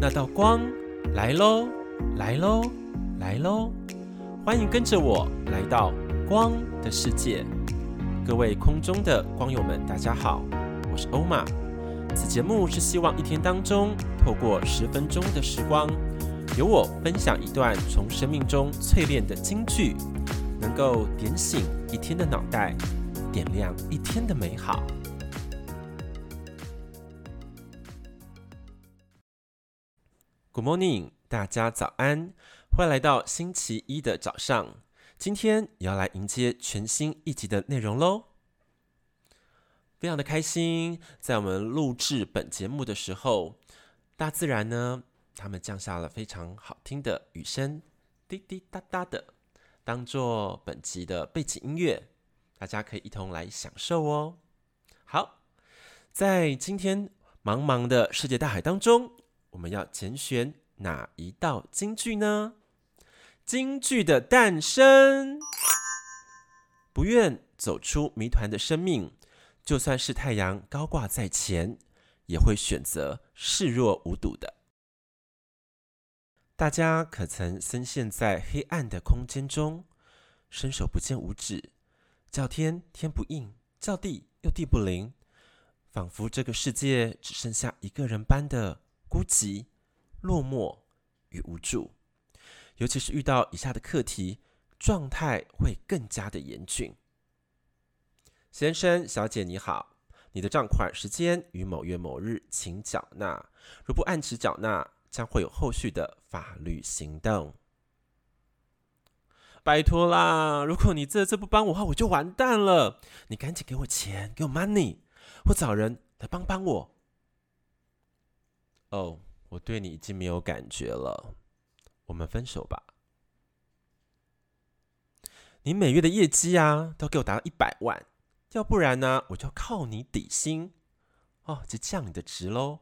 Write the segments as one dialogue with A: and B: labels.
A: 那道光来喽，来喽，来喽！欢迎跟着我来到光的世界。各位空中的光友们，大家好，我是欧玛。此节目是希望一天当中，透过十分钟的时光，由我分享一段从生命中淬炼的金句，能够点醒一天的脑袋，点亮一天的美好。Good morning，大家早安！欢迎来到星期一的早上。今天也要来迎接全新一集的内容喽，非常的开心。在我们录制本节目的时候，大自然呢，他们降下了非常好听的雨声，滴滴答答的，当做本集的背景音乐，大家可以一同来享受哦。好，在今天茫茫的世界大海当中。我们要拣选哪一道金句呢？金句的诞生，不愿走出谜团的生命，就算是太阳高挂在前，也会选择视若无睹的。大家可曾深陷在黑暗的空间中，伸手不见五指，叫天天不应，叫地又地不灵，仿佛这个世界只剩下一个人般的。孤寂、落寞与无助，尤其是遇到以下的课题，状态会更加的严峻。先生、小姐，你好，你的账款时间于某月某日，请缴纳。如不按时缴纳，将会有后续的法律行动。拜托啦，如果你这次不帮我的话，我就完蛋了。你赶紧给我钱，给我 money，或找人来帮帮我。哦，我对你已经没有感觉了，我们分手吧。你每月的业绩啊，都给我达到一百万，要不然呢，我就要靠你底薪哦，就降你的职喽。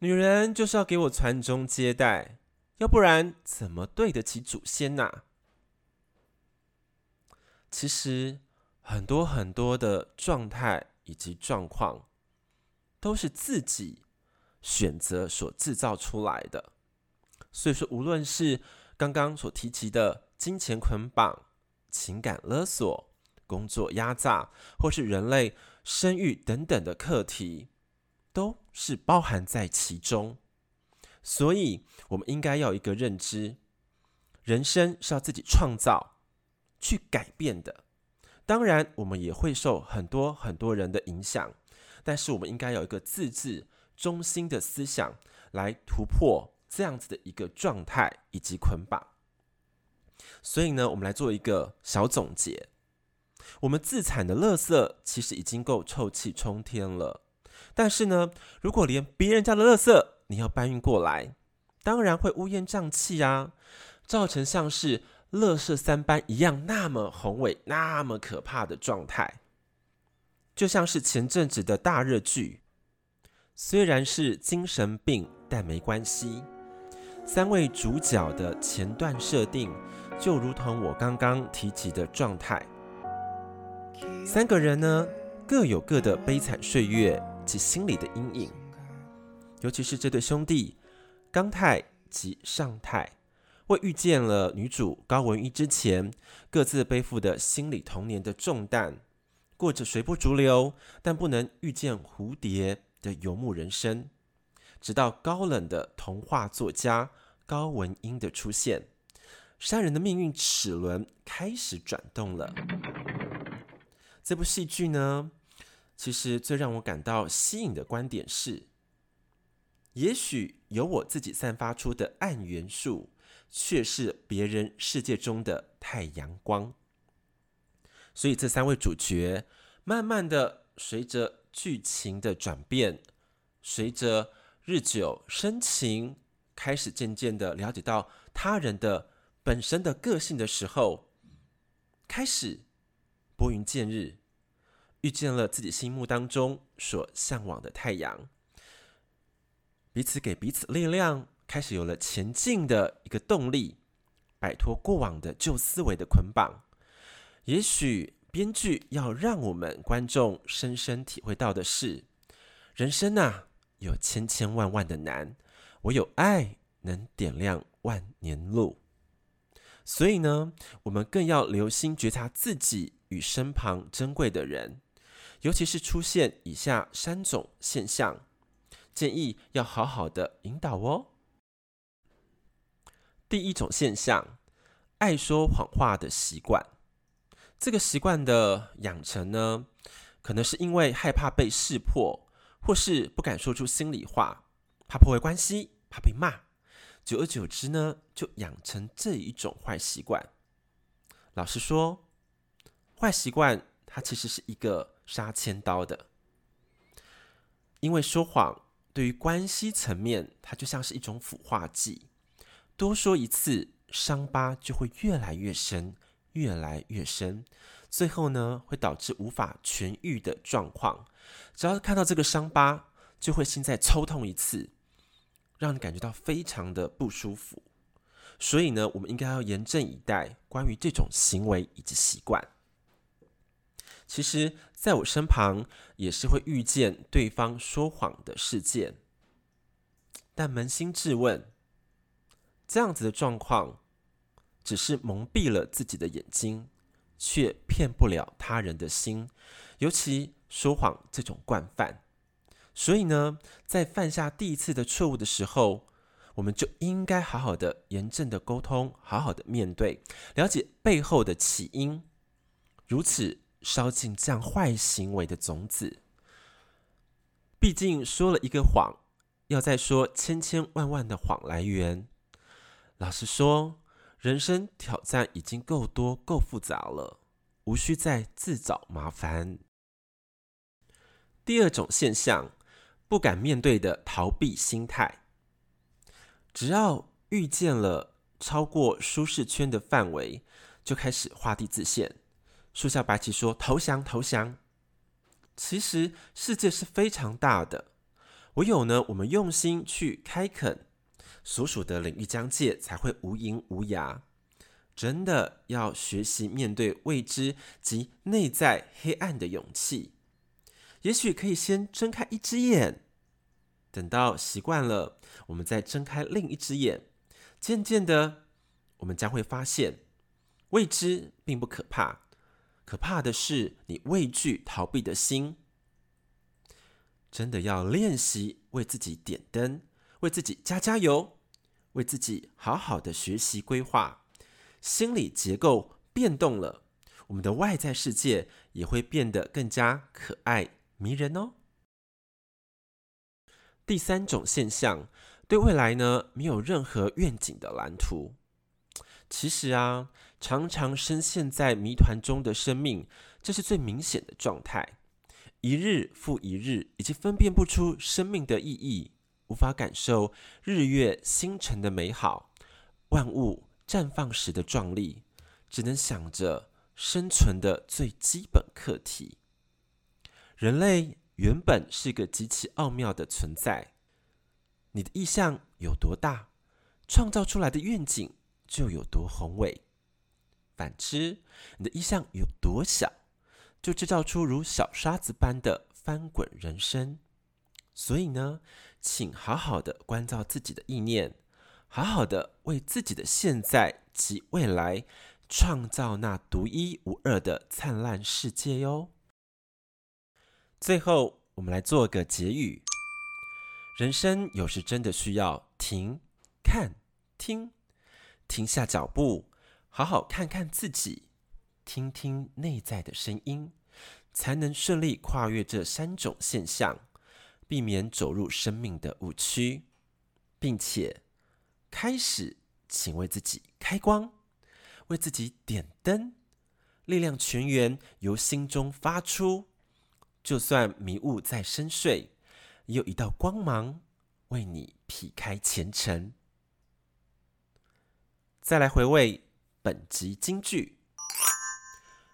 A: 女人就是要给我传宗接代，要不然怎么对得起祖先呐？其实很多很多的状态以及状况。都是自己选择所制造出来的，所以说，无论是刚刚所提及的金钱捆绑、情感勒索、工作压榨，或是人类生育等等的课题，都是包含在其中。所以，我们应该要一个认知：人生是要自己创造、去改变的。当然，我们也会受很多很多人的影响。但是我们应该有一个自治中心的思想，来突破这样子的一个状态以及捆绑。所以呢，我们来做一个小总结：我们自产的垃圾其实已经够臭气冲天了。但是呢，如果连别人家的垃圾你要搬运过来，当然会乌烟瘴气啊，造成像是垃圾三班一样那么宏伟、那么可怕的状态。就像是前阵子的大热剧，虽然是精神病，但没关系。三位主角的前段设定，就如同我刚刚提及的状态。三个人呢，各有各的悲惨岁月及心理的阴影。尤其是这对兄弟，刚泰及尚泰，为遇见了女主高文一之前，各自背负的心理童年的重担。过着随波逐流，但不能遇见蝴蝶的游牧人生，直到高冷的童话作家高文英的出现，三人的命运齿轮开始转动了。这部戏剧呢，其实最让我感到吸引的观点是，也许有我自己散发出的暗元素，却是别人世界中的太阳光。所以这三位主角慢慢的随着剧情的转变，随着日久生情，开始渐渐的了解到他人的本身的个性的时候，开始拨云见日，遇见了自己心目当中所向往的太阳，彼此给彼此力量，开始有了前进的一个动力，摆脱过往的旧思维的捆绑。也许编剧要让我们观众深深体会到的是，人生呐，有千千万万的难，唯有爱能点亮万年路。所以呢，我们更要留心觉察自己与身旁珍贵的人，尤其是出现以下三种现象，建议要好好的引导哦。第一种现象，爱说谎话的习惯。这个习惯的养成呢，可能是因为害怕被识破，或是不敢说出心里话，怕破坏关系，怕被骂。久而久之呢，就养成这一种坏习惯。老实说，坏习惯它其实是一个杀千刀的，因为说谎对于关系层面，它就像是一种腐化剂，多说一次，伤疤就会越来越深，越来越深，最后呢，会导致无法痊愈的状况。只要看到这个伤疤，就会心再抽痛一次。让你感觉到非常的不舒服，所以呢，我们应该要严阵以待。关于这种行为以及习惯，其实在我身旁也是会遇见对方说谎的事件，但扪心自问，这样子的状况只是蒙蔽了自己的眼睛，却骗不了他人的心，尤其说谎这种惯犯。所以呢，在犯下第一次的错误的时候，我们就应该好好的、严正的沟通，好好的面对，了解背后的起因，如此烧尽这样坏行为的种子。毕竟说了一个谎，要再说千千万万的谎来源。老实说，人生挑战已经够多、够复杂了，无需再自找麻烦。第二种现象。不敢面对的逃避心态，只要遇见了超过舒适圈的范围，就开始画地自限。树下白旗说：“投降，投降。”其实世界是非常大的，唯有呢，我们用心去开垦，所属的领域疆界才会无垠无涯。真的要学习面对未知及内在黑暗的勇气。也许可以先睁开一只眼，等到习惯了，我们再睁开另一只眼。渐渐的，我们将会发现，未知并不可怕，可怕的是你畏惧逃避的心。真的要练习为自己点灯，为自己加加油，为自己好好的学习规划。心理结构变动了，我们的外在世界也会变得更加可爱。迷人哦。第三种现象，对未来呢没有任何愿景的蓝图。其实啊，常常深陷在谜团中的生命，这是最明显的状态。一日复一日，已经分辨不出生命的意义，无法感受日月星辰的美好，万物绽放时的壮丽，只能想着生存的最基本课题。人类原本是个极其奥妙的存在，你的意向有多大，创造出来的愿景就有多宏伟；反之，你的意向有多小，就制造出如小沙子般的翻滚人生。所以呢，请好好的关照自己的意念，好好的为自己的现在及未来创造那独一无二的灿烂世界哟。最后，我们来做个结语。人生有时真的需要停、看、听，停下脚步，好好看看自己，听听内在的声音，才能顺利跨越这三种现象，避免走入生命的误区，并且开始，请为自己开光，为自己点灯，力量全源由心中发出。就算迷雾再深邃，也有一道光芒为你劈开前程。再来回味本集金句：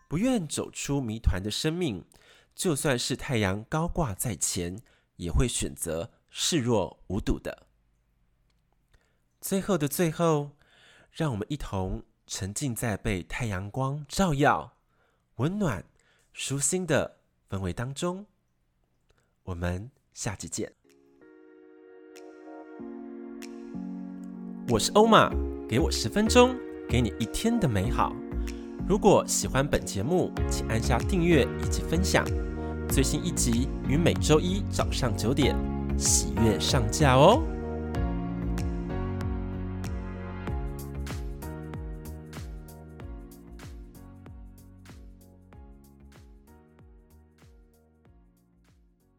A: 不愿走出谜团的生命，就算是太阳高挂在前，也会选择视若无睹的。最后的最后，让我们一同沉浸在被太阳光照耀、温暖、舒心的氛围当中。我们下期见。我是欧玛，给我十分钟，给你一天的美好。如果喜欢本节目，请按下订阅以及分享。最新一集于每周一早上九点喜悦上架哦。